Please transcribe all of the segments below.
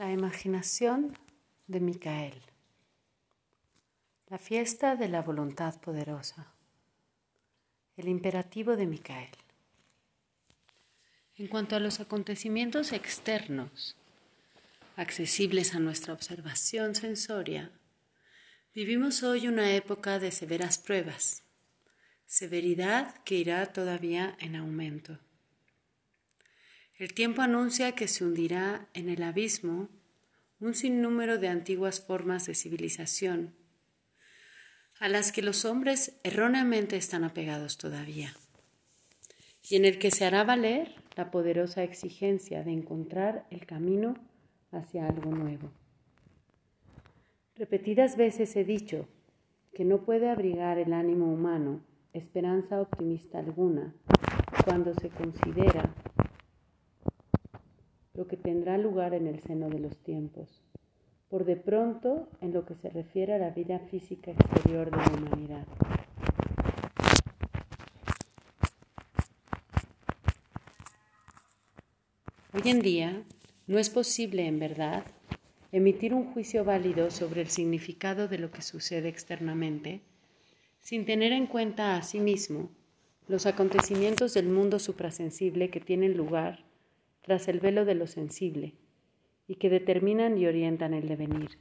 La imaginación de Micael. La fiesta de la voluntad poderosa. El imperativo de Micael. En cuanto a los acontecimientos externos, accesibles a nuestra observación sensoria, vivimos hoy una época de severas pruebas, severidad que irá todavía en aumento. El tiempo anuncia que se hundirá en el abismo un sinnúmero de antiguas formas de civilización a las que los hombres erróneamente están apegados todavía, y en el que se hará valer la poderosa exigencia de encontrar el camino hacia algo nuevo. Repetidas veces he dicho que no puede abrigar el ánimo humano esperanza optimista alguna cuando se considera lo que tendrá lugar en el seno de los tiempos, por de pronto en lo que se refiere a la vida física exterior de la humanidad. Hoy en día no es posible, en verdad, emitir un juicio válido sobre el significado de lo que sucede externamente sin tener en cuenta a sí mismo los acontecimientos del mundo suprasensible que tienen lugar tras el velo de lo sensible y que determinan y orientan el devenir.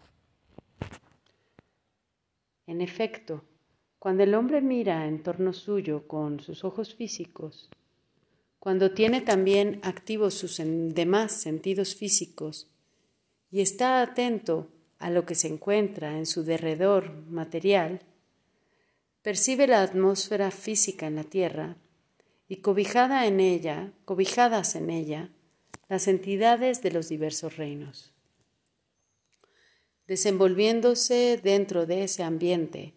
En efecto, cuando el hombre mira en torno suyo con sus ojos físicos, cuando tiene también activos sus demás sentidos físicos y está atento a lo que se encuentra en su derredor material, percibe la atmósfera física en la Tierra y cobijada en ella, cobijadas en ella, las entidades de los diversos reinos. Desenvolviéndose dentro de ese ambiente,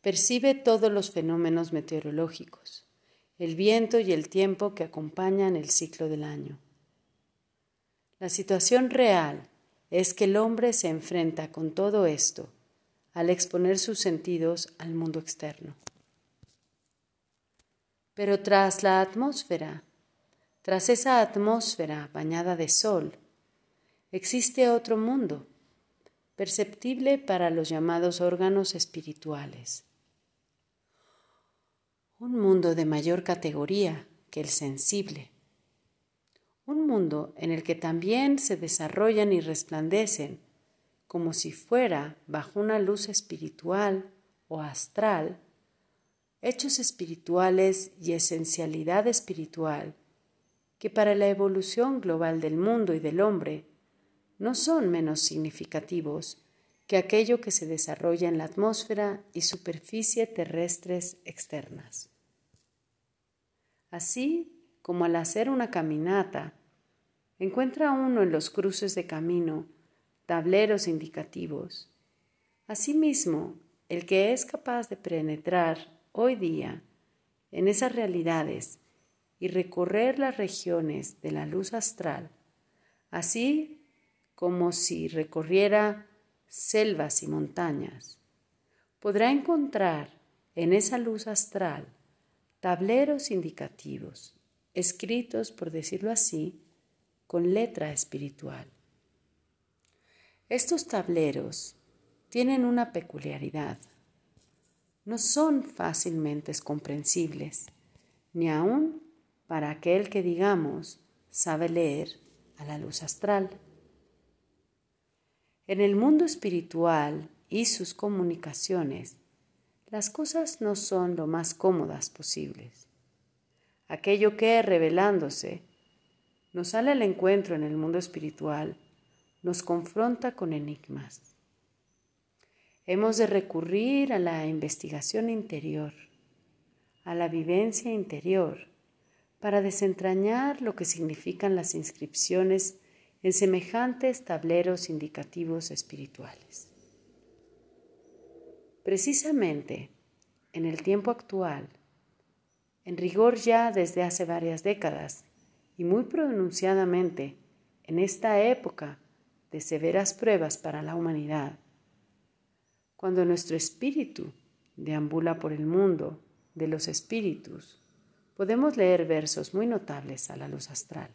percibe todos los fenómenos meteorológicos, el viento y el tiempo que acompañan el ciclo del año. La situación real es que el hombre se enfrenta con todo esto al exponer sus sentidos al mundo externo. Pero tras la atmósfera tras esa atmósfera bañada de sol, existe otro mundo, perceptible para los llamados órganos espirituales. Un mundo de mayor categoría que el sensible. Un mundo en el que también se desarrollan y resplandecen, como si fuera bajo una luz espiritual o astral, hechos espirituales y esencialidad espiritual que para la evolución global del mundo y del hombre no son menos significativos que aquello que se desarrolla en la atmósfera y superficie terrestres externas. Así como al hacer una caminata, encuentra uno en los cruces de camino tableros indicativos, asimismo, el que es capaz de penetrar hoy día en esas realidades y recorrer las regiones de la luz astral, así como si recorriera selvas y montañas, podrá encontrar en esa luz astral tableros indicativos, escritos, por decirlo así, con letra espiritual. Estos tableros tienen una peculiaridad. No son fácilmente comprensibles, ni aun para aquel que, digamos, sabe leer a la luz astral. En el mundo espiritual y sus comunicaciones, las cosas no son lo más cómodas posibles. Aquello que, revelándose, nos sale al encuentro en el mundo espiritual, nos confronta con enigmas. Hemos de recurrir a la investigación interior, a la vivencia interior, para desentrañar lo que significan las inscripciones en semejantes tableros indicativos espirituales. Precisamente en el tiempo actual, en rigor ya desde hace varias décadas y muy pronunciadamente en esta época de severas pruebas para la humanidad, cuando nuestro espíritu deambula por el mundo de los espíritus, podemos leer versos muy notables a la luz astral.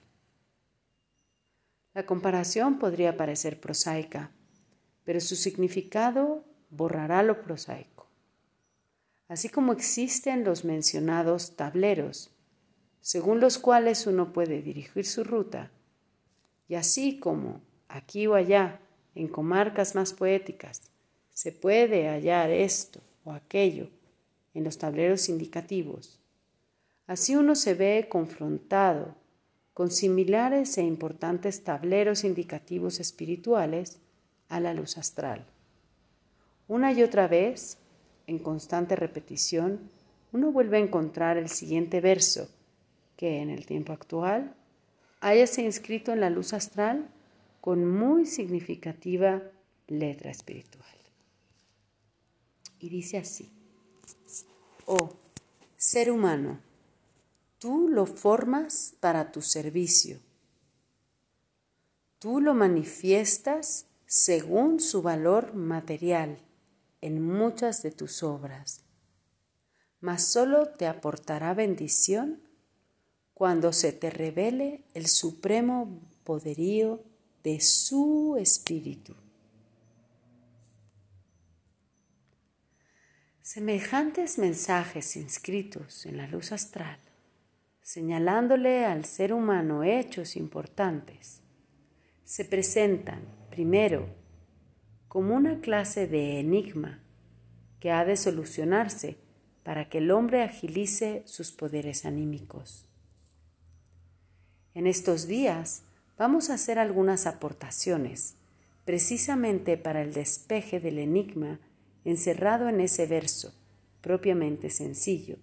La comparación podría parecer prosaica, pero su significado borrará lo prosaico. Así como existen los mencionados tableros, según los cuales uno puede dirigir su ruta, y así como aquí o allá, en comarcas más poéticas, se puede hallar esto o aquello en los tableros indicativos, así uno se ve confrontado con similares e importantes tableros indicativos espirituales a la luz astral. Una y otra vez, en constante repetición, uno vuelve a encontrar el siguiente verso, que en el tiempo actual hayase inscrito en la luz astral con muy significativa letra espiritual. Y dice así, oh ser humano, tú lo formas para tu servicio, tú lo manifiestas según su valor material en muchas de tus obras, mas solo te aportará bendición cuando se te revele el supremo poderío de su espíritu. Semejantes mensajes inscritos en la luz astral, señalándole al ser humano hechos importantes, se presentan primero como una clase de enigma que ha de solucionarse para que el hombre agilice sus poderes anímicos. En estos días vamos a hacer algunas aportaciones, precisamente para el despeje del enigma encerrado en ese verso, propiamente sencillo,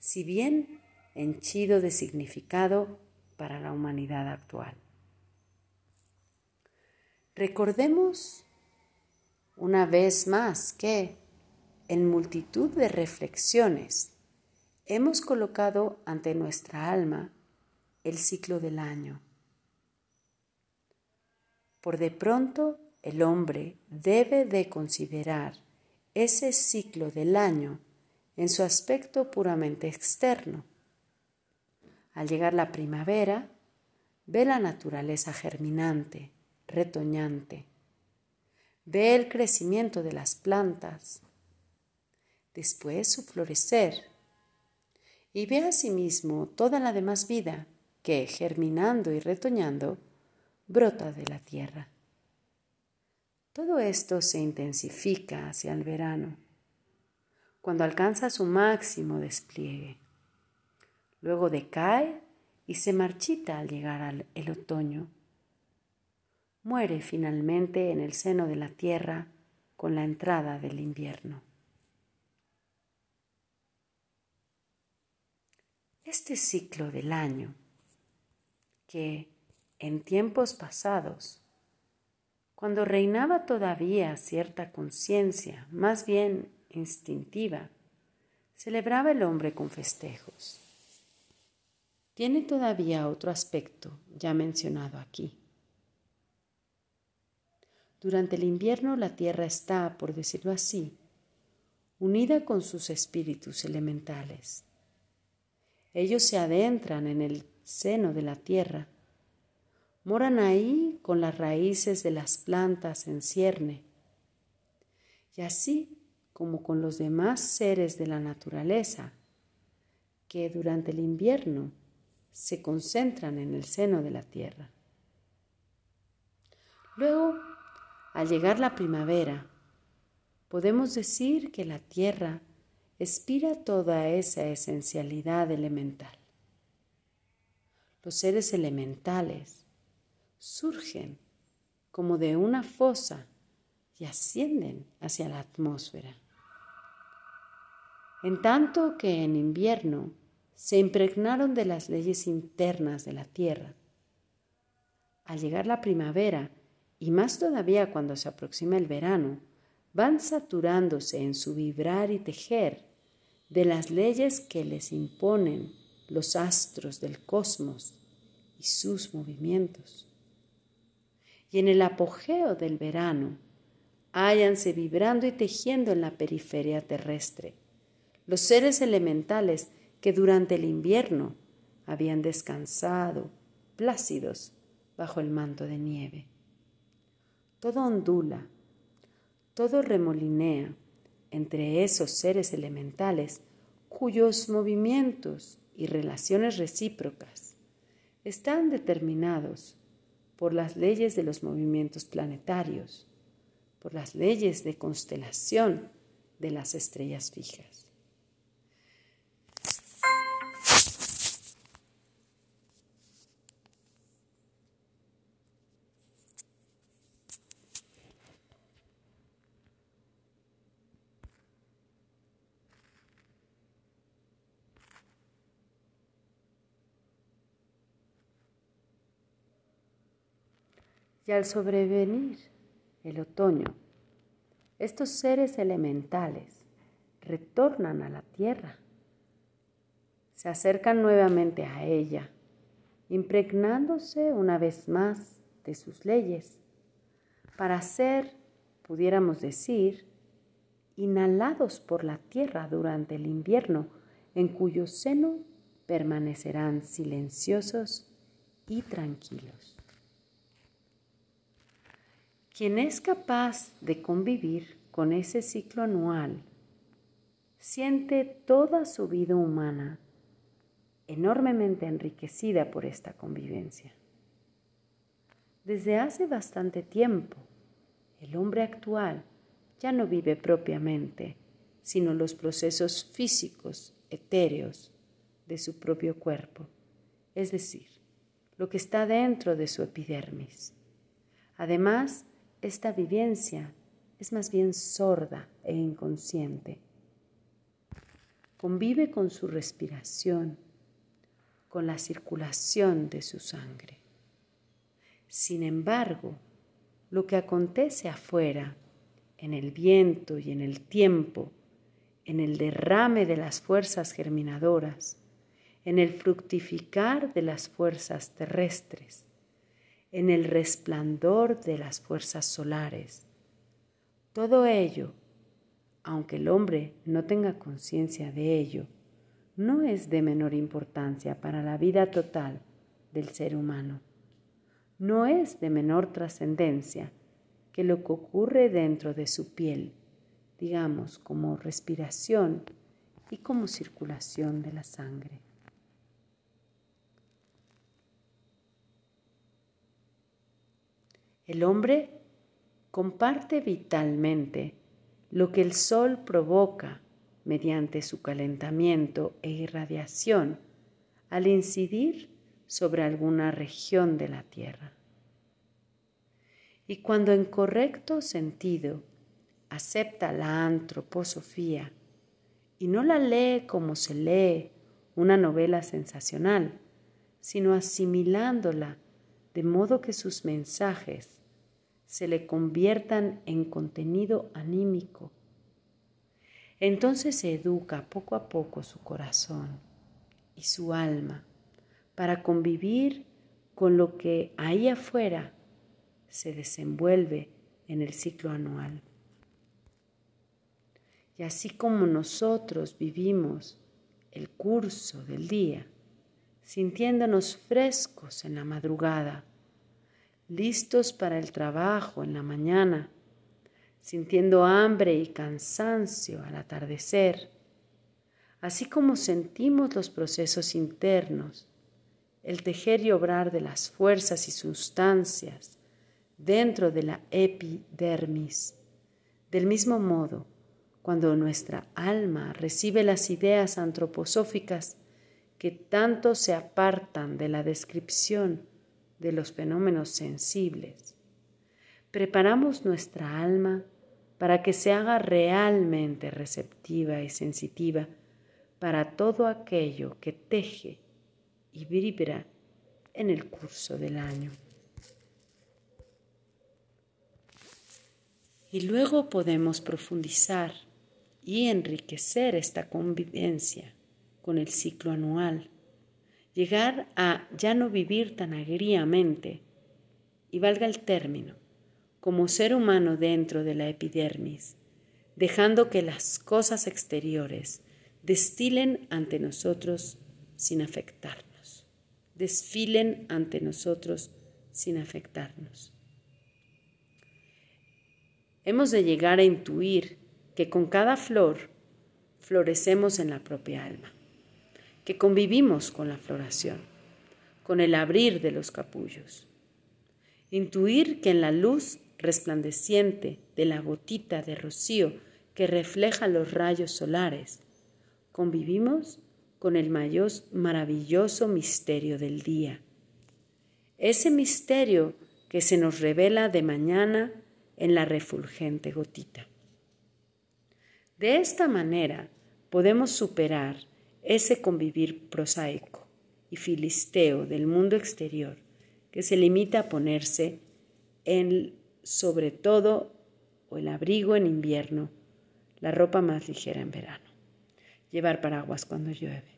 si bien henchido de significado para la humanidad actual. Recordemos una vez más que, en multitud de reflexiones, hemos colocado ante nuestra alma el ciclo del año. Por de pronto, el hombre debe de considerar ese ciclo del año en su aspecto puramente externo. Al llegar la primavera, ve la naturaleza germinante, retoñante, ve el crecimiento de las plantas, después su florecer, y ve asimismo toda la demás vida que, germinando y retoñando, brota de la tierra. Todo esto se intensifica hacia el verano, cuando alcanza su máximo despliegue. Luego decae y se marchita al llegar al el otoño. Muere finalmente en el seno de la tierra con la entrada del invierno. Este ciclo del año que en tiempos pasados, cuando reinaba todavía cierta conciencia, más bien instintiva, celebraba el hombre con festejos. Tiene todavía otro aspecto ya mencionado aquí. Durante el invierno la tierra está, por decirlo así, unida con sus espíritus elementales. Ellos se adentran en el seno de la tierra. Moran ahí con las raíces de las plantas en cierne. Y así como con los demás seres de la naturaleza, que durante el invierno se concentran en el seno de la tierra. Luego, al llegar la primavera, podemos decir que la tierra expira toda esa esencialidad elemental los seres elementales surgen como de una fosa y ascienden hacia la atmósfera. En tanto que en invierno se impregnaron de las leyes internas de la tierra. Al llegar la primavera, y más todavía cuando se aproxima el verano, van saturándose en su vibrar y tejer de las leyes que les imponen los astros del cosmos y sus movimientos. Y en el apogeo del verano, háyanse vibrando y tejiendo en la periferia terrestre los seres elementales que durante el invierno habían descansado, plácidos, bajo el manto de nieve. Todo ondula, todo remolinea entre esos seres elementales cuyos movimientos y relaciones recíprocas están determinados por las leyes de los movimientos planetarios, por las leyes de constelación de las estrellas fijas. Al sobrevenir el otoño, estos seres elementales retornan a la tierra, se acercan nuevamente a ella, impregnándose una vez más de sus leyes, para ser, pudiéramos decir, inhalados por la tierra durante el invierno, en cuyo seno permanecerán silenciosos y tranquilos. Quien es capaz de convivir con ese ciclo anual siente toda su vida humana enormemente enriquecida por esta convivencia. Desde hace bastante tiempo, el hombre actual ya no vive propiamente, sino los procesos físicos, etéreos, de su propio cuerpo, es decir, lo que está dentro de su epidermis. Además, esta vivencia es más bien sorda e inconsciente. Convive con su respiración, con la circulación de su sangre. Sin embargo, lo que acontece afuera, en el viento y en el tiempo, en el derrame de las fuerzas germinadoras, en el fructificar de las fuerzas terrestres, en el resplandor de las fuerzas solares. Todo ello, aunque el hombre no tenga conciencia de ello, no es de menor importancia para la vida total del ser humano. No es de menor trascendencia que lo que ocurre dentro de su piel, digamos como respiración y como circulación de la sangre. El hombre comparte vitalmente lo que el sol provoca mediante su calentamiento e irradiación al incidir sobre alguna región de la Tierra. Y cuando en correcto sentido acepta la antroposofía y no la lee como se lee una novela sensacional, sino asimilándola de modo que sus mensajes se le conviertan en contenido anímico. Entonces se educa poco a poco su corazón y su alma para convivir con lo que ahí afuera se desenvuelve en el ciclo anual. Y así como nosotros vivimos el curso del día, sintiéndonos frescos en la madrugada, listos para el trabajo en la mañana, sintiendo hambre y cansancio al atardecer, así como sentimos los procesos internos, el tejer y obrar de las fuerzas y sustancias dentro de la epidermis. Del mismo modo, cuando nuestra alma recibe las ideas antroposóficas que tanto se apartan de la descripción de los fenómenos sensibles. Preparamos nuestra alma para que se haga realmente receptiva y sensitiva para todo aquello que teje y vibra en el curso del año. Y luego podemos profundizar y enriquecer esta convivencia con el ciclo anual llegar a ya no vivir tan agriamente, y valga el término, como ser humano dentro de la epidermis, dejando que las cosas exteriores destilen ante nosotros sin afectarnos, desfilen ante nosotros sin afectarnos. Hemos de llegar a intuir que con cada flor florecemos en la propia alma, que convivimos con la floración, con el abrir de los capullos. Intuir que en la luz resplandeciente de la gotita de rocío que refleja los rayos solares, convivimos con el maravilloso misterio del día. Ese misterio que se nos revela de mañana en la refulgente gotita. De esta manera podemos superar ese convivir prosaico y filisteo del mundo exterior que se limita a ponerse en sobre todo o el abrigo en invierno, la ropa más ligera en verano, llevar paraguas cuando llueve.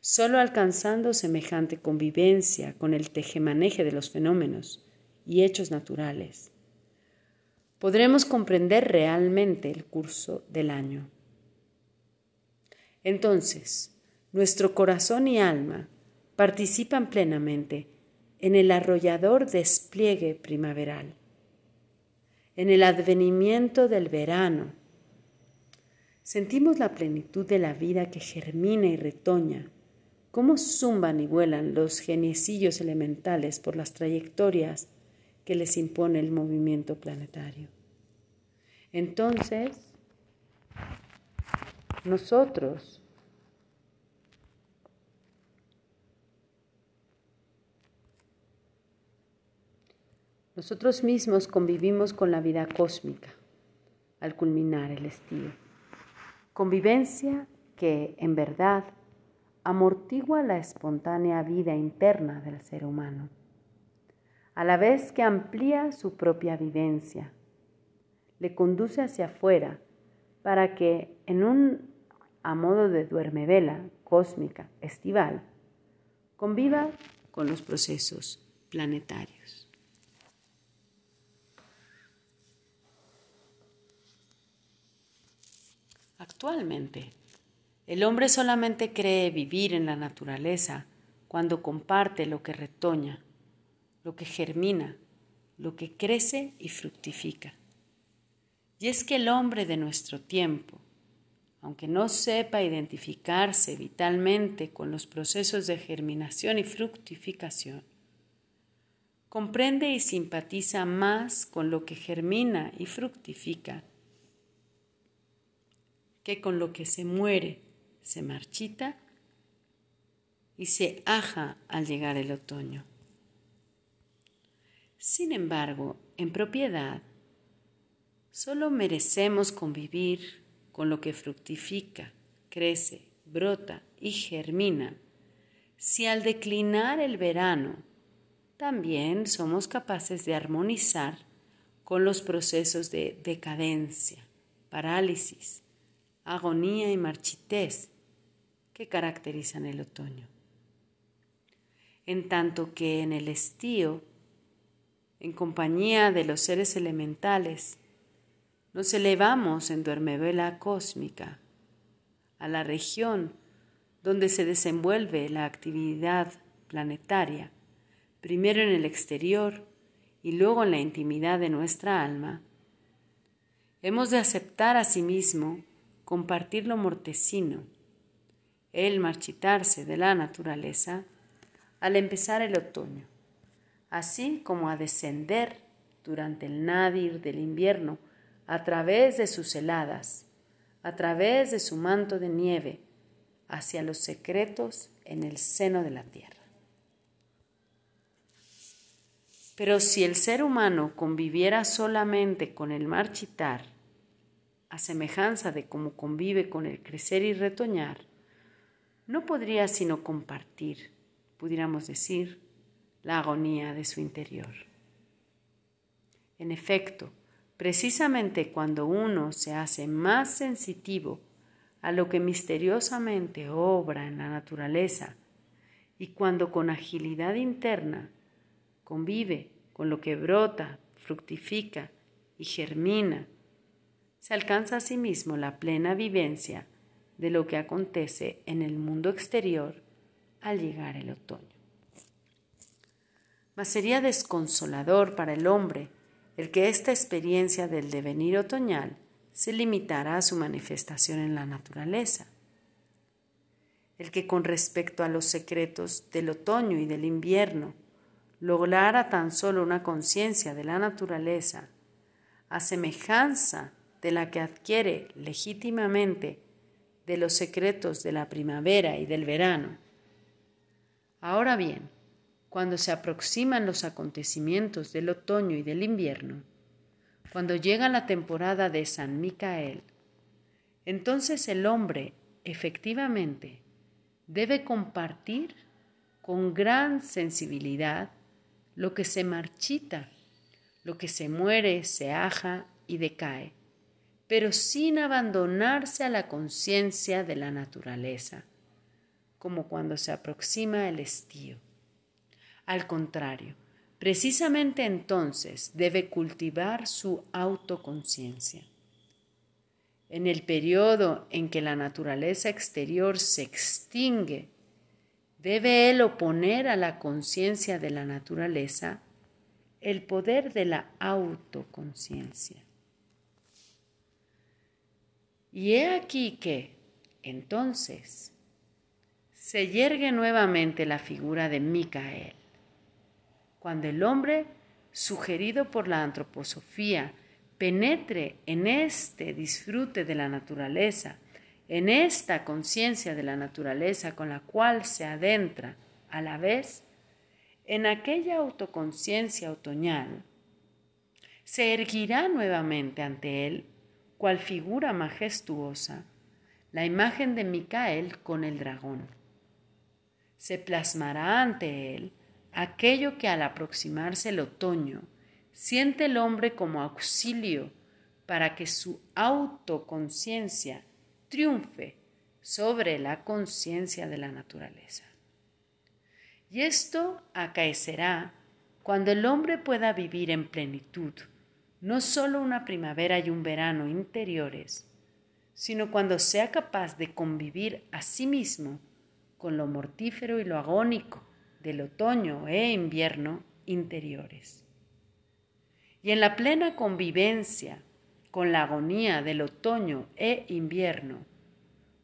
Solo alcanzando semejante convivencia con el tejemaneje de los fenómenos y hechos naturales, podremos comprender realmente el curso del año. Entonces, nuestro corazón y alma participan plenamente en el arrollador despliegue primaveral, en el advenimiento del verano. Sentimos la plenitud de la vida que germina y retoña, cómo zumban y vuelan los geniecillos elementales por las trayectorias que les impone el movimiento planetario. Entonces, nosotros nosotros mismos convivimos con la vida cósmica al culminar el estío. Convivencia que, en verdad, amortigua la espontánea vida interna del ser humano a la vez que amplía su propia vivencia, le conduce hacia afuera para que en un a modo de duermevela cósmica estival conviva con los procesos planetarios. Actualmente, el hombre solamente cree vivir en la naturaleza cuando comparte lo que retoña lo que germina, lo que crece y fructifica. Y es que el hombre de nuestro tiempo, aunque no sepa identificarse vitalmente con los procesos de germinación y fructificación, comprende y simpatiza más con lo que germina y fructifica que con lo que se muere, se marchita y se aja al llegar el otoño. Sin embargo, en propiedad, solo merecemos convivir con lo que fructifica, crece, brota y germina si al declinar el verano también somos capaces de armonizar con los procesos de decadencia, parálisis, agonía y marchitez que caracterizan el otoño. En tanto que en el estío en compañía de los seres elementales, nos elevamos en duermevela cósmica a la región donde se desenvuelve la actividad planetaria, primero en el exterior y luego en la intimidad de nuestra alma, hemos de aceptar a sí mismo compartir lo mortecino, el marchitarse de la naturaleza al empezar el otoño así como a descender durante el nadir del invierno a través de sus heladas, a través de su manto de nieve, hacia los secretos en el seno de la tierra. Pero si el ser humano conviviera solamente con el marchitar, a semejanza de cómo convive con el crecer y retoñar, no podría sino compartir, pudiéramos decir, la agonía de su interior. En efecto, precisamente cuando uno se hace más sensitivo a lo que misteriosamente obra en la naturaleza y cuando con agilidad interna convive con lo que brota, fructifica y germina, se alcanza a sí mismo la plena vivencia de lo que acontece en el mundo exterior al llegar el otoño. Mas sería desconsolador para el hombre el que esta experiencia del devenir otoñal se limitara a su manifestación en la naturaleza. El que con respecto a los secretos del otoño y del invierno lograra tan solo una conciencia de la naturaleza, a semejanza de la que adquiere legítimamente de los secretos de la primavera y del verano. Ahora bien, cuando se aproximan los acontecimientos del otoño y del invierno, cuando llega la temporada de San Micael, entonces el hombre efectivamente debe compartir con gran sensibilidad lo que se marchita, lo que se muere, se aja y decae, pero sin abandonarse a la conciencia de la naturaleza, como cuando se aproxima el estío. Al contrario, precisamente entonces debe cultivar su autoconciencia. En el periodo en que la naturaleza exterior se extingue, debe él oponer a la conciencia de la naturaleza el poder de la autoconciencia. Y he aquí que, entonces, se yergue nuevamente la figura de Micael. Cuando el hombre, sugerido por la antroposofía, penetre en este disfrute de la naturaleza, en esta conciencia de la naturaleza con la cual se adentra a la vez, en aquella autoconciencia otoñal, se erguirá nuevamente ante él, cual figura majestuosa, la imagen de Micael con el dragón. Se plasmará ante él aquello que al aproximarse el otoño siente el hombre como auxilio para que su autoconciencia triunfe sobre la conciencia de la naturaleza. Y esto acaecerá cuando el hombre pueda vivir en plenitud, no solo una primavera y un verano interiores, sino cuando sea capaz de convivir a sí mismo con lo mortífero y lo agónico del otoño e invierno interiores. Y en la plena convivencia con la agonía del otoño e invierno,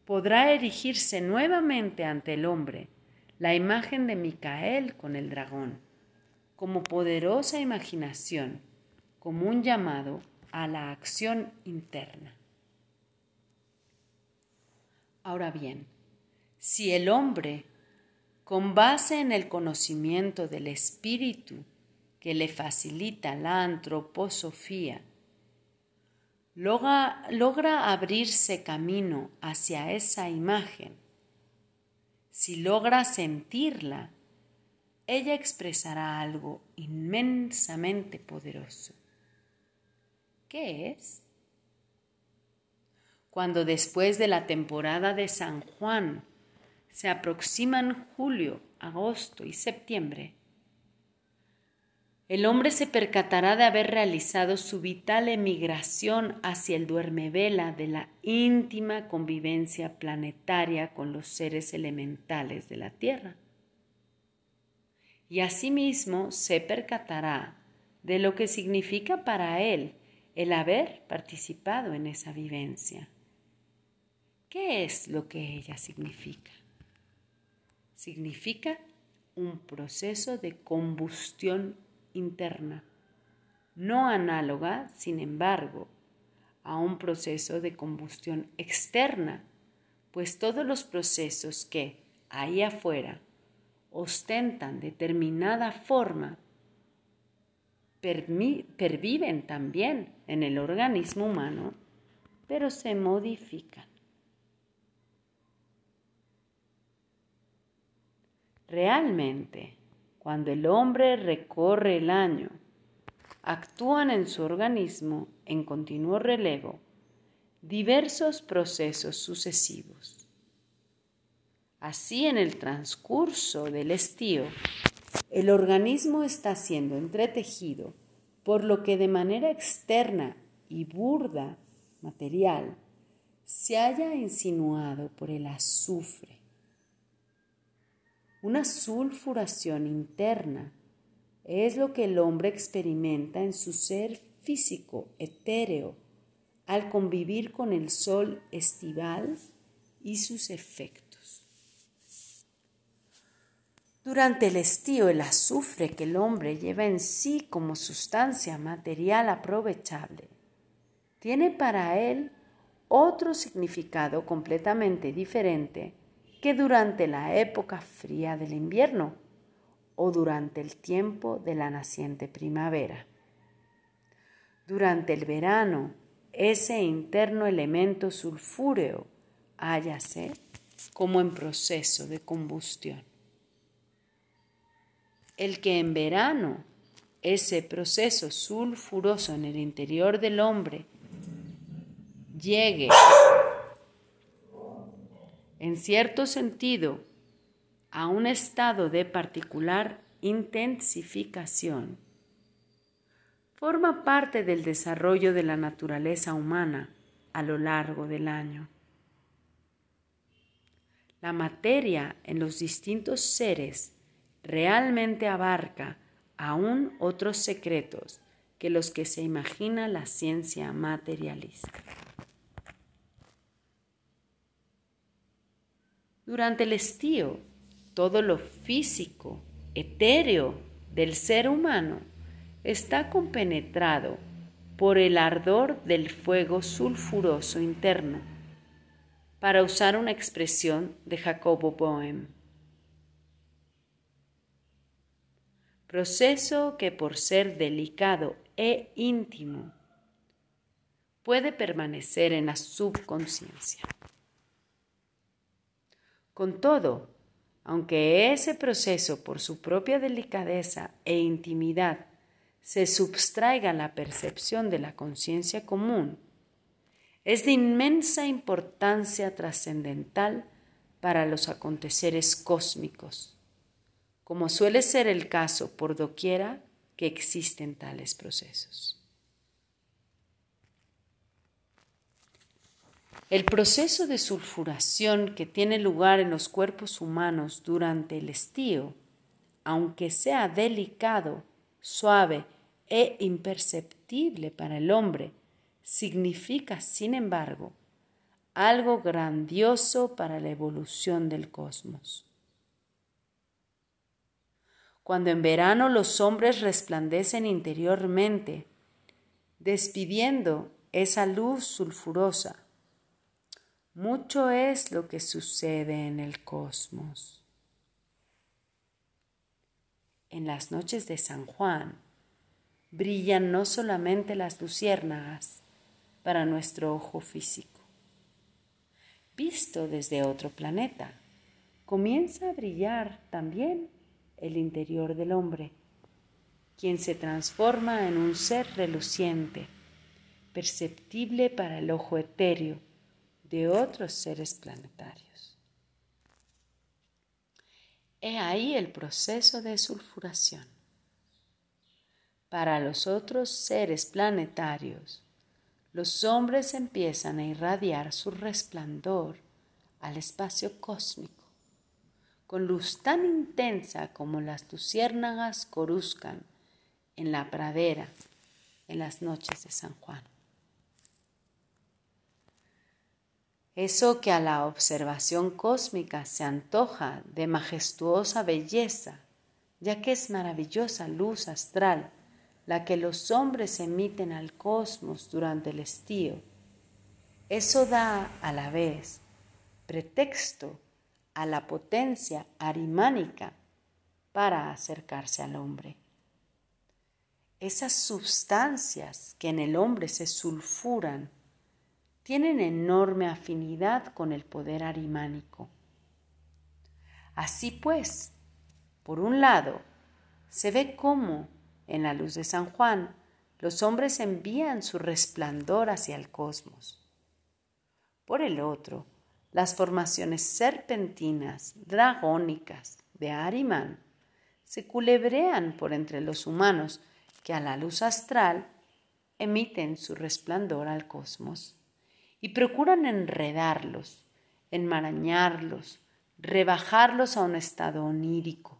podrá erigirse nuevamente ante el hombre la imagen de Micael con el dragón, como poderosa imaginación, como un llamado a la acción interna. Ahora bien, si el hombre, con base en el conocimiento del espíritu que le facilita la antroposofía, logra, abrirse camino hacia esa imagen, si logra sentirla, ella expresará algo inmensamente poderoso. ¿Qué es? Cuando después de la temporada de San Juan se aproximan julio, agosto y septiembre, el hombre se percatará de haber realizado su vital emigración hacia el duermevela de la íntima convivencia planetaria con los seres elementales de la Tierra. Y asimismo se percatará de lo que significa para él el haber participado en esa vivencia. ¿Qué es lo que ella significa? Significa un proceso de combustión interna, no análoga, sin embargo, a un proceso de combustión externa, pues todos los procesos que, ahí afuera, ostentan determinada forma, perviven también en el organismo humano, pero se modifican. Realmente, cuando el hombre recorre el año, actúan en su organismo en continuo relevo diversos procesos sucesivos. Así en el transcurso del estío, el organismo está siendo entretejido por lo que de manera externa y burda, material, se haya insinuado por el azufre una sulfuración interna es lo que el hombre experimenta en su ser físico, etéreo, al convivir con el sol estival y sus efectos. Durante el estío, el azufre que el hombre lleva en sí como sustancia material aprovechable tiene para él otro significado completamente diferente que durante la época fría del invierno o durante el tiempo de la naciente primavera. Durante el verano, ese interno elemento sulfúreo hállase como en proceso de combustión. El que en verano ese proceso sulfuroso en el interior del hombre llegue en cierto sentido a un estado de particular intensificación, forma parte del desarrollo de la naturaleza humana a lo largo del año. La materia en los distintos seres realmente abarca aún otros secretos que los que se imagina la ciencia materialista. Durante el estío, todo lo físico, etéreo del ser humano está compenetrado por el ardor del fuego sulfuroso interno, para usar una expresión de Jacobo Boehm. Proceso que por ser delicado e íntimo puede permanecer en la subconsciencia. Con todo, aunque ese proceso por su propia delicadeza e intimidad se substraiga a la percepción de la conciencia común, es de inmensa importancia trascendental para los aconteceres cósmicos, como suele ser el caso por doquiera que existen tales procesos. El proceso de sulfuración que tiene lugar en los cuerpos humanos durante el estío, aunque sea delicado, suave e imperceptible para el hombre, significa, sin embargo, algo grandioso para la evolución del cosmos. Cuando en verano los hombres resplandecen interiormente, despidiendo esa luz sulfurosa, mucho es lo que sucede en el cosmos. En las noches de San Juan brillan no solamente las luciérnagas para nuestro ojo físico. Visto desde otro planeta, comienza a brillar también el interior del hombre, quien se transforma en un ser reluciente, perceptible para el ojo etéreo, de otros seres planetarios. He ahí el proceso de sulfuración. Para los otros seres planetarios, los hombres empiezan a irradiar su resplandor al espacio cósmico, con luz tan intensa como las luciérnagas coruzcan en la pradera en las noches de San Juan. Eso que a la observación cósmica se antoja de majestuosa belleza, ya que es maravillosa luz astral la que los hombres emiten al cosmos durante el estío. Eso da a la vez pretexto a la potencia arimánica para acercarse al hombre. Esas sustancias que en el hombre se sulfuran tienen enorme afinidad con el poder arimánico. Así pues, por un lado, se ve cómo, en la luz de San Juan, los hombres envían su resplandor hacia el cosmos. Por el otro, las formaciones serpentinas, dragónicas de Arimán se culebrean por entre los humanos que a la luz astral emiten su resplandor al cosmos y procuran enredarlos, enmarañarlos, rebajarlos a un estado onírico,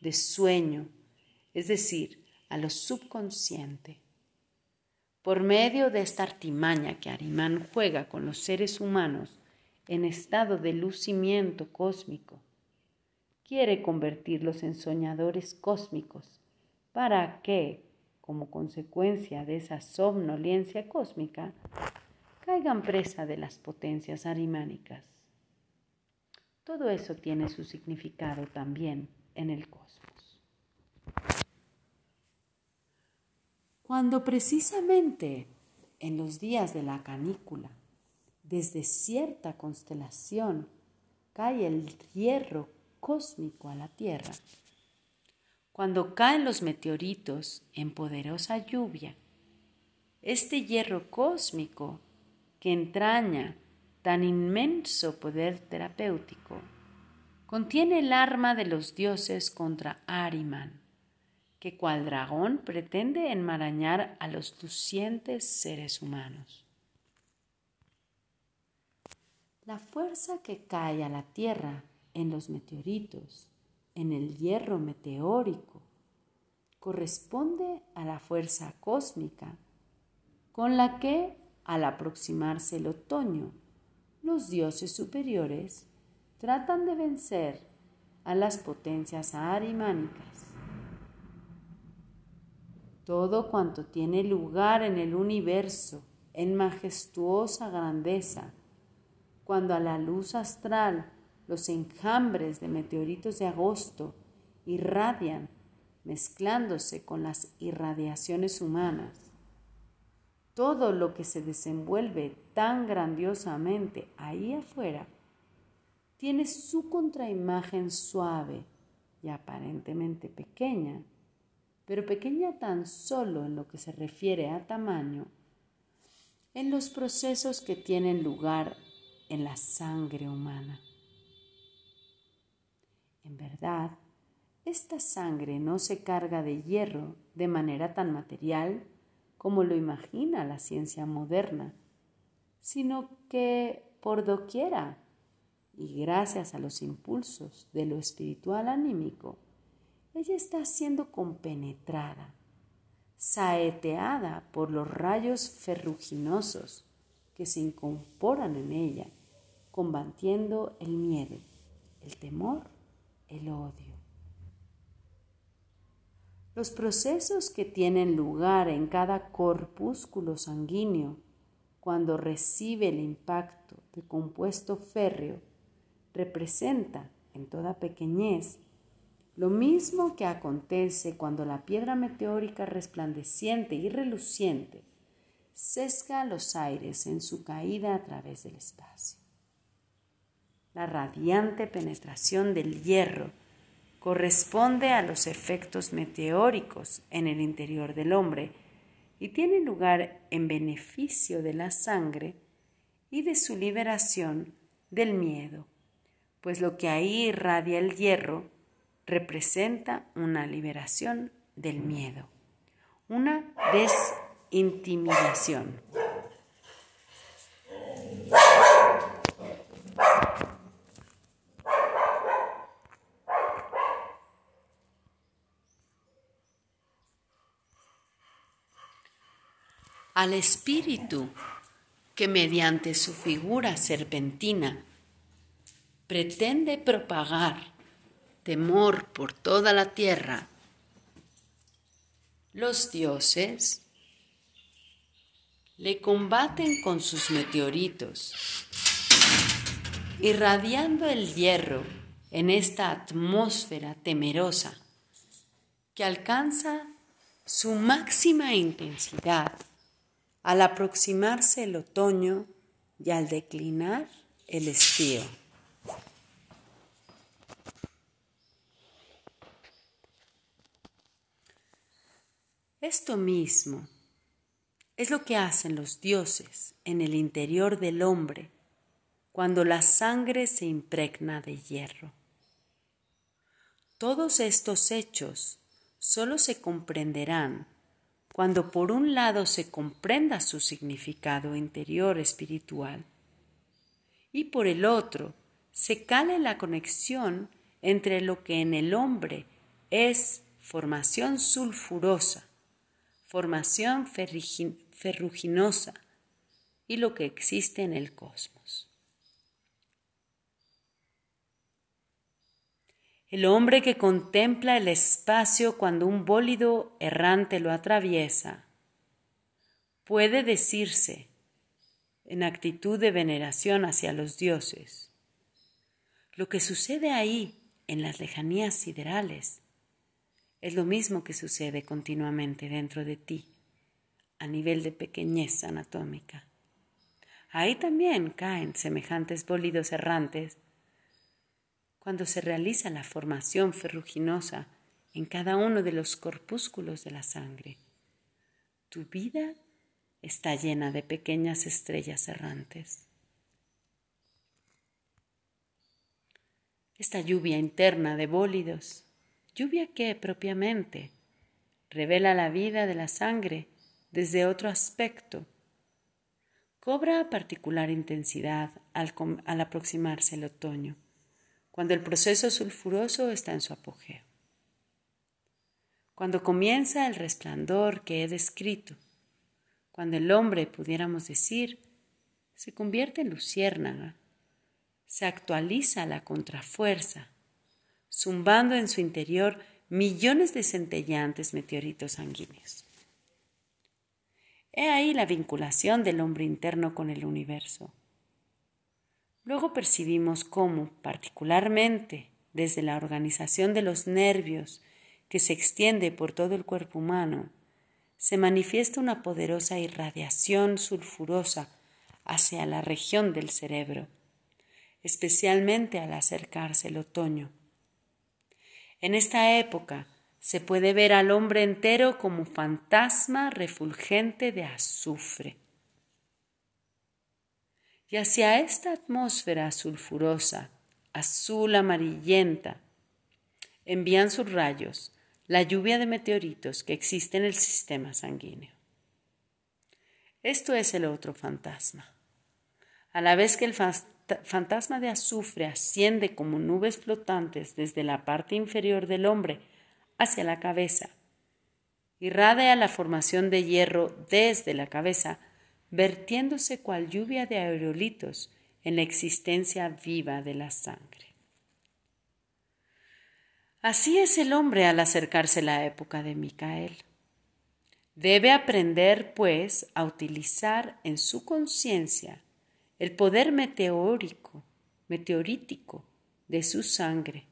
de sueño, es decir, a lo subconsciente. Por medio de esta artimaña que Arimán juega con los seres humanos en estado de lucimiento cósmico, quiere convertirlos en soñadores cósmicos para que, como consecuencia de esa somnolencia cósmica, caigan presa de las potencias arimánicas. Todo eso tiene su significado también en el cosmos. Cuando precisamente en los días de la canícula, desde cierta constelación, cae el hierro cósmico a la Tierra, cuando caen los meteoritos en poderosa lluvia, este hierro cósmico que entraña tan inmenso poder terapéutico, contiene el arma de los dioses contra Ariman, que cual dragón pretende enmarañar a los lucientes seres humanos. La fuerza que cae a la tierra en los meteoritos, en el hierro meteórico, corresponde a la fuerza cósmica con la que, al aproximarse el otoño, los dioses superiores tratan de vencer a las potencias arimánicas. Todo cuanto tiene lugar en el universo en majestuosa grandeza, cuando a la luz astral los enjambres de meteoritos de agosto irradian mezclándose con las irradiaciones humanas. Todo lo que se desenvuelve tan grandiosamente ahí afuera tiene su contraimagen suave y aparentemente pequeña, pero pequeña tan solo en lo que se refiere a tamaño, en los procesos que tienen lugar en la sangre humana. En verdad, esta sangre no se carga de hierro de manera tan material como lo imagina la ciencia moderna, sino que por doquiera y gracias a los impulsos de lo espiritual anímico, ella está siendo compenetrada, saeteada por los rayos ferruginosos que se incorporan en ella, combatiendo el miedo, el temor el odio. Los procesos que tienen lugar en cada corpúsculo sanguíneo cuando recibe el impacto de compuesto férreo representa en toda pequeñez lo mismo que acontece cuando la piedra meteórica resplandeciente y reluciente sesga los aires en su caída a través del espacio. La radiante penetración del hierro corresponde a los efectos meteóricos en el interior del hombre y tiene lugar en beneficio de la sangre y de su liberación del miedo, pues lo que ahí irradia el hierro representa una liberación del miedo, una desintimidación. Al espíritu que mediante su figura serpentina pretende propagar temor por toda la tierra, los dioses le combaten con sus meteoritos, irradiando el hierro en esta atmósfera temerosa que alcanza su máxima intensidad al aproximarse el otoño y al declinar el estío. Esto mismo es lo que hacen los dioses en el interior del hombre cuando la sangre se impregna de hierro. Todos estos hechos solo se comprenderán cuando por un lado se comprenda su significado interior espiritual y por el otro se cale la conexión entre lo que en el hombre es formación sulfurosa, formación ferruginosa y lo que existe en el cosmos. El hombre que contempla el espacio cuando un bólido errante lo atraviesa, puede decirse, en actitud de veneración hacia los dioses, lo que sucede ahí en las lejanías siderales es lo mismo que sucede continuamente dentro de ti, a nivel de pequeñez anatómica. Ahí también caen semejantes bólidos errantes cuando se realiza la formación ferruginosa en cada uno de los corpúsculos de la sangre. Tu vida está llena de pequeñas estrellas errantes. Esta lluvia interna de bólidos lluvia que propiamente revela la vida de la sangre desde otro aspecto, cobra particular intensidad al, al aproximarse el otoño, cuando el proceso sulfuroso está en su apogeo. Cuando comienza el resplandor que he descrito, cuando el hombre, pudiéramos decir, se convierte en luciérnaga, se actualiza la contrafuerza, zumbando en su interior millones de centellantes meteoritos sanguíneos. He ahí la vinculación del hombre interno con el universo. Luego percibimos cómo, particularmente desde la organización de los nervios que se extiende por todo el cuerpo humano, se manifiesta una poderosa irradiación sulfurosa hacia la región del cerebro, especialmente al acercarse el otoño. En esta época se puede ver al hombre entero como fantasma refulgente de azufre. Y hacia esta atmósfera sulfurosa, azul amarillenta, envían sus rayos la lluvia de meteoritos que existe en el sistema sanguíneo. Esto es el otro fantasma. A la vez que el fantasma de azufre asciende como nubes flotantes desde la parte inferior del hombre hacia la cabeza. Irradia la formación de hierro desde la cabeza, vertiéndose cual lluvia de aerolitos en la existencia viva de la sangre. Así es el hombre al acercarse la época de Micael. Debe aprender, pues, a utilizar en su conciencia el poder meteórico, meteorítico de su sangre,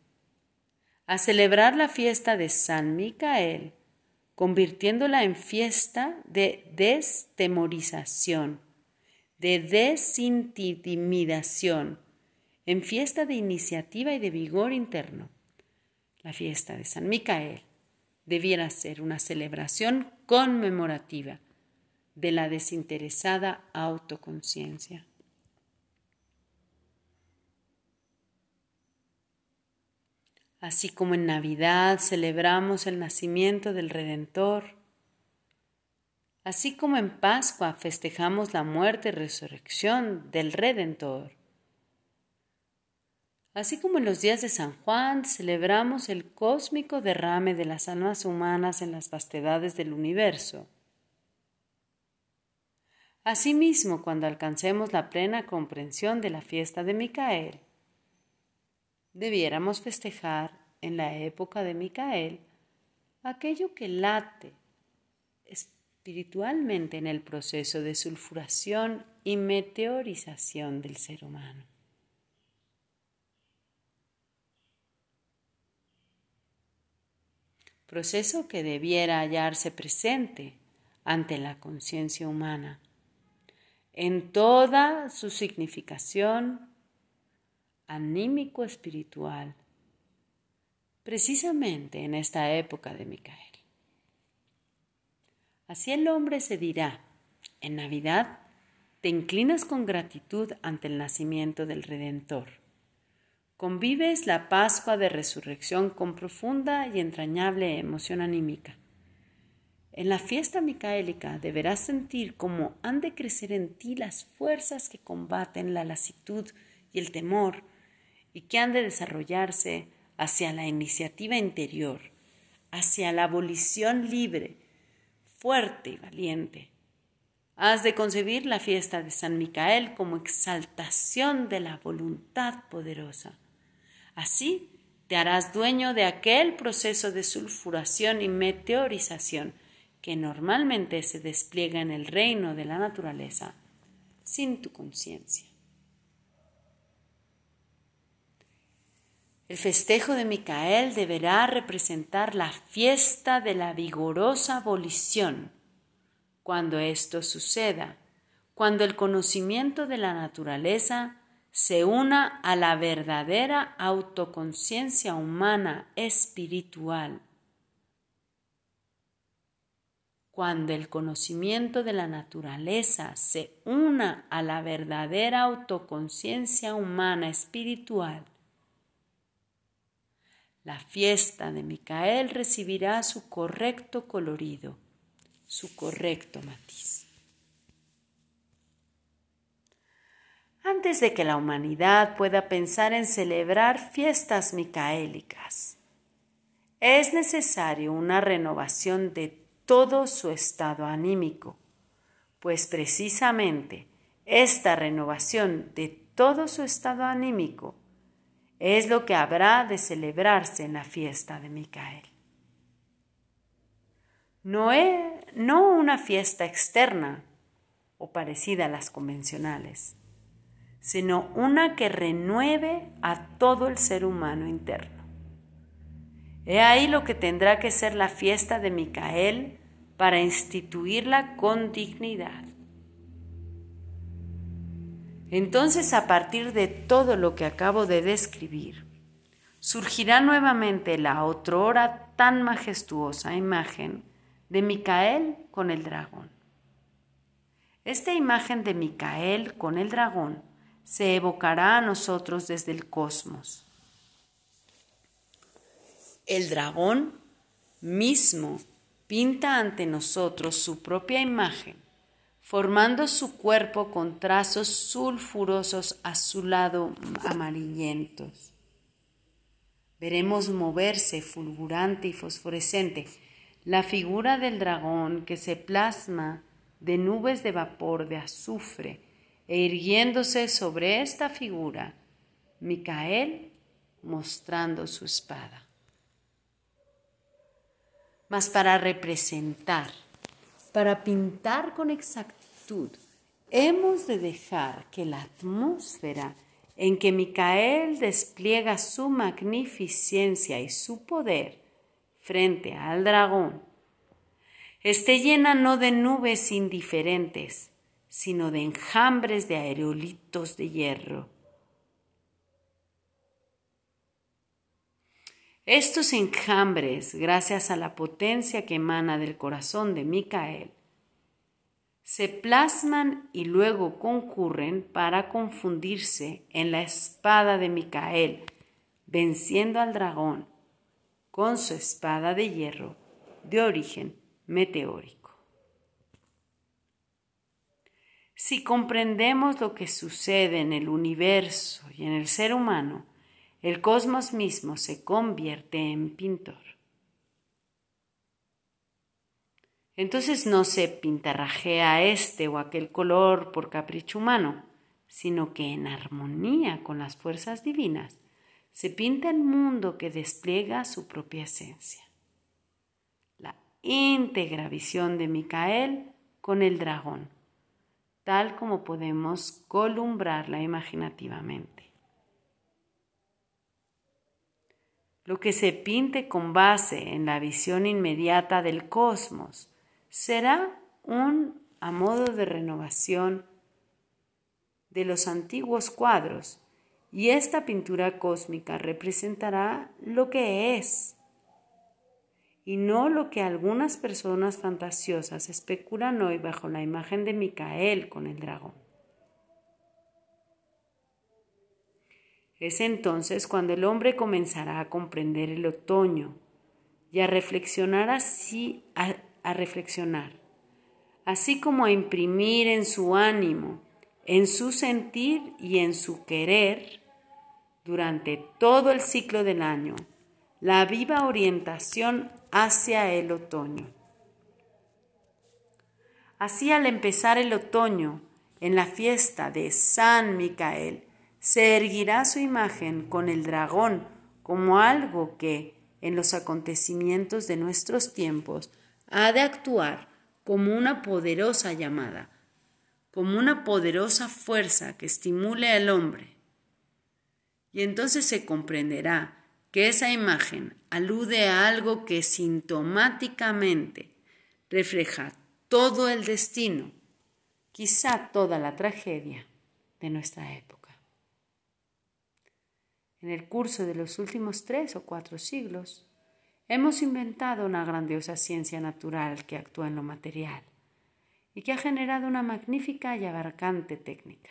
a celebrar la fiesta de San Micael, convirtiéndola en fiesta de destemorización, de desintimidación, en fiesta de iniciativa y de vigor interno. La fiesta de San Micael debiera ser una celebración conmemorativa de la desinteresada autoconciencia. Así como en Navidad celebramos el nacimiento del Redentor, así como en Pascua festejamos la muerte y resurrección del Redentor, así como en los días de San Juan celebramos el cósmico derrame de las almas humanas en las vastedades del universo. Asimismo, cuando alcancemos la plena comprensión de la fiesta de Micael, debiéramos festejar en la época de Micael aquello que late espiritualmente en el proceso de sulfuración y meteorización del ser humano. Proceso que debiera hallarse presente ante la conciencia humana en toda su significación anímico espiritual, precisamente en esta época de Micael. Así el hombre se dirá, en Navidad te inclinas con gratitud ante el nacimiento del Redentor. Convives la Pascua de Resurrección con profunda y entrañable emoción anímica. En la fiesta micaélica deberás sentir cómo han de crecer en ti las fuerzas que combaten la lasitud y el temor y que han de desarrollarse hacia la iniciativa interior, hacia la abolición libre, fuerte y valiente. Has de concebir la fiesta de San Micael como exaltación de la voluntad poderosa. Así te harás dueño de aquel proceso de sulfuración y meteorización que normalmente se despliega en el reino de la naturaleza sin tu conciencia. El festejo de Micael deberá representar la fiesta de la vigorosa abolición. Cuando esto suceda, cuando el conocimiento de la naturaleza se una a la verdadera autoconciencia humana espiritual, cuando el conocimiento de la naturaleza se una a la verdadera autoconciencia humana espiritual, la fiesta de Micael recibirá su correcto colorido, su correcto matiz. Antes de que la humanidad pueda pensar en celebrar fiestas micaélicas, es necesario una renovación de todo su estado anímico, pues precisamente esta renovación de todo su estado anímico es lo que habrá de celebrarse en la fiesta de Micael. No, es, no una fiesta externa o parecida a las convencionales, sino una que renueve a todo el ser humano interno. He ahí lo que tendrá que ser la fiesta de Micael para instituirla con dignidad. Entonces, a partir de todo lo que acabo de describir, surgirá nuevamente la otrora tan majestuosa imagen de Micael con el dragón. Esta imagen de Micael con el dragón se evocará a nosotros desde el cosmos. El dragón mismo pinta ante nosotros su propia imagen formando su cuerpo con trazos sulfurosos azulado amarillentos. Veremos moverse fulgurante y fosforescente la figura del dragón que se plasma de nubes de vapor de azufre e irguiéndose sobre esta figura, Micael mostrando su espada. Mas para representar para pintar con exactitud, hemos de dejar que la atmósfera en que Micael despliega su magnificencia y su poder frente al dragón, esté llena no de nubes indiferentes, sino de enjambres de aerolitos de hierro. Estos enjambres, gracias a la potencia que emana del corazón de Micael, se plasman y luego concurren para confundirse en la espada de Micael, venciendo al dragón con su espada de hierro de origen meteórico. Si comprendemos lo que sucede en el universo y en el ser humano, el cosmos mismo se convierte en pintor. Entonces no se pintarrajea este o aquel color por capricho humano, sino que en armonía con las fuerzas divinas se pinta el mundo que despliega su propia esencia. La íntegra visión de Micael con el dragón, tal como podemos columbrarla imaginativamente. Lo que se pinte con base en la visión inmediata del cosmos será un a modo de renovación de los antiguos cuadros y esta pintura cósmica representará lo que es y no lo que algunas personas fantasiosas especulan hoy bajo la imagen de Micael con el dragón. Es entonces cuando el hombre comenzará a comprender el otoño y a reflexionar así, a, reflexionar, así como a imprimir en su ánimo, en su sentir y en su querer durante todo el ciclo del año la viva orientación hacia el otoño. Así al empezar el otoño, en la fiesta de San Micael, se erguirá su imagen con el dragón como algo que, en los acontecimientos de nuestros tiempos, ha de actuar como una poderosa llamada, como una poderosa fuerza que estimule al hombre. Y entonces se comprenderá que esa imagen alude a algo que sintomáticamente refleja todo el destino, quizá toda la tragedia de nuestra época. En el curso de los últimos tres o cuatro siglos, hemos inventado una grandiosa ciencia natural que actúa en lo material y que ha generado una magnífica y abarcante técnica.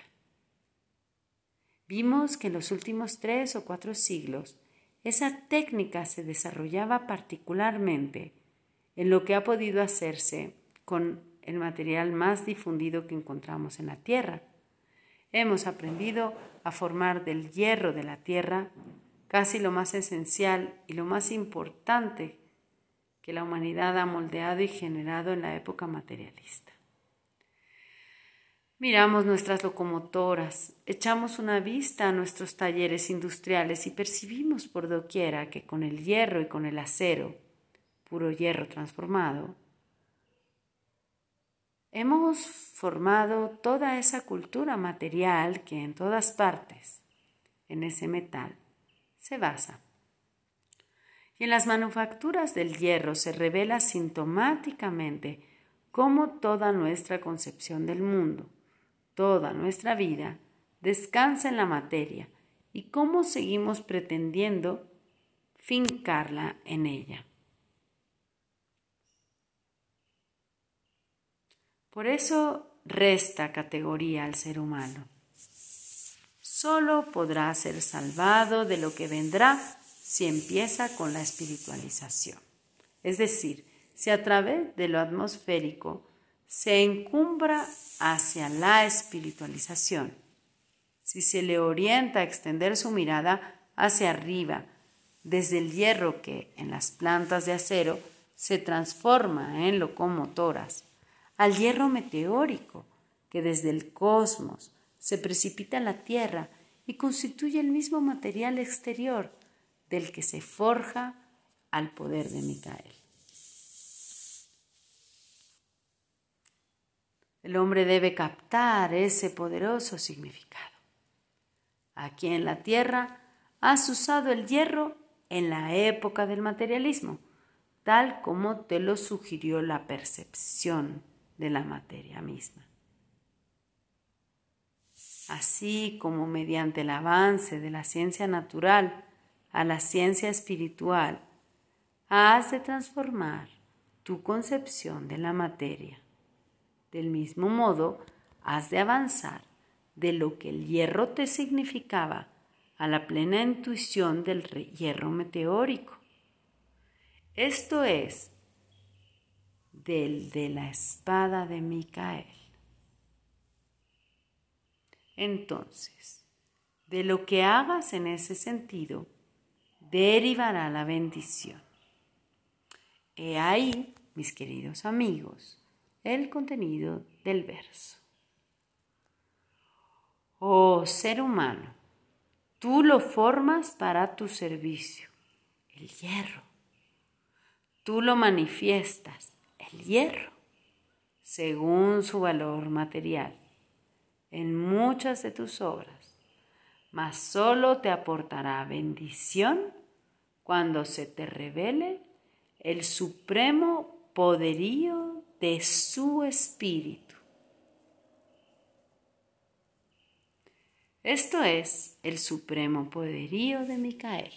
Vimos que en los últimos tres o cuatro siglos esa técnica se desarrollaba particularmente en lo que ha podido hacerse con el material más difundido que encontramos en la Tierra. Hemos aprendido a formar del hierro de la Tierra casi lo más esencial y lo más importante que la humanidad ha moldeado y generado en la época materialista. Miramos nuestras locomotoras, echamos una vista a nuestros talleres industriales y percibimos por doquiera que con el hierro y con el acero, puro hierro transformado, hemos formado toda esa cultura material que en todas partes, en ese metal, se basa. Y en las manufacturas del hierro se revela sintomáticamente cómo toda nuestra concepción del mundo, toda nuestra vida descansa en la materia y cómo seguimos pretendiendo fincarla en ella. Por eso resta categoría al ser humano. Solo podrá ser salvado de lo que vendrá si empieza con la espiritualización. Es decir, si a través de lo atmosférico se encumbra hacia la espiritualización, si se le orienta a extender su mirada hacia arriba, desde el hierro que en las plantas de acero se transforma en locomotoras, al hierro meteórico que desde el cosmos se precipita a la Tierra y constituye el mismo material exterior del que se forja al poder de Micael. El hombre debe captar ese poderoso significado. Aquí en la Tierra has usado el hierro en la época del materialismo, tal como te lo sugirió la percepción de la materia misma. Así como mediante el avance de la ciencia natural a la ciencia espiritual, has de transformar tu concepción de la materia del mismo modo, has de avanzar de lo que el hierro te significaba a la plena intuición del hierro meteórico. Esto es del de la espada de Micael. Entonces, de lo que hagas en ese sentido, derivará la bendición. He ahí, mis queridos amigos, el contenido del verso. Oh ser humano, tú lo formas para tu servicio, el hierro. Tú lo manifiestas, hierro, según su valor material, en muchas de tus obras, mas solo te aportará bendición cuando se te revele el supremo poderío de su espíritu. Esto es el supremo poderío de Micael,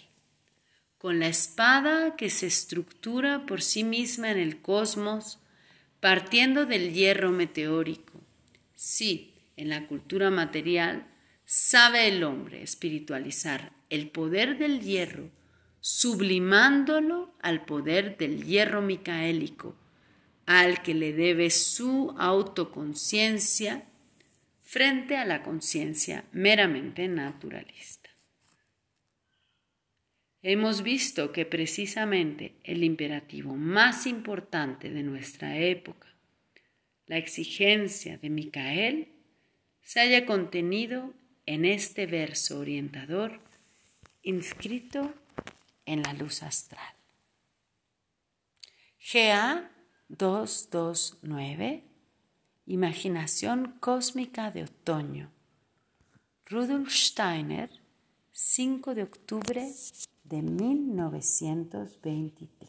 con la espada que se estructura por sí misma en el cosmos, partiendo del hierro meteórico. Sí, en la cultura material sabe el hombre espiritualizar el poder del hierro, sublimándolo al poder del hierro micaélico, al que le debe su autoconciencia frente a la conciencia meramente naturalista. Hemos visto que precisamente el imperativo más importante de nuestra época, la exigencia de Micael, se haya contenido en este verso orientador inscrito en la luz astral. GA 229, Imaginación Cósmica de Otoño. Rudolf Steiner, 5 de octubre de 1923.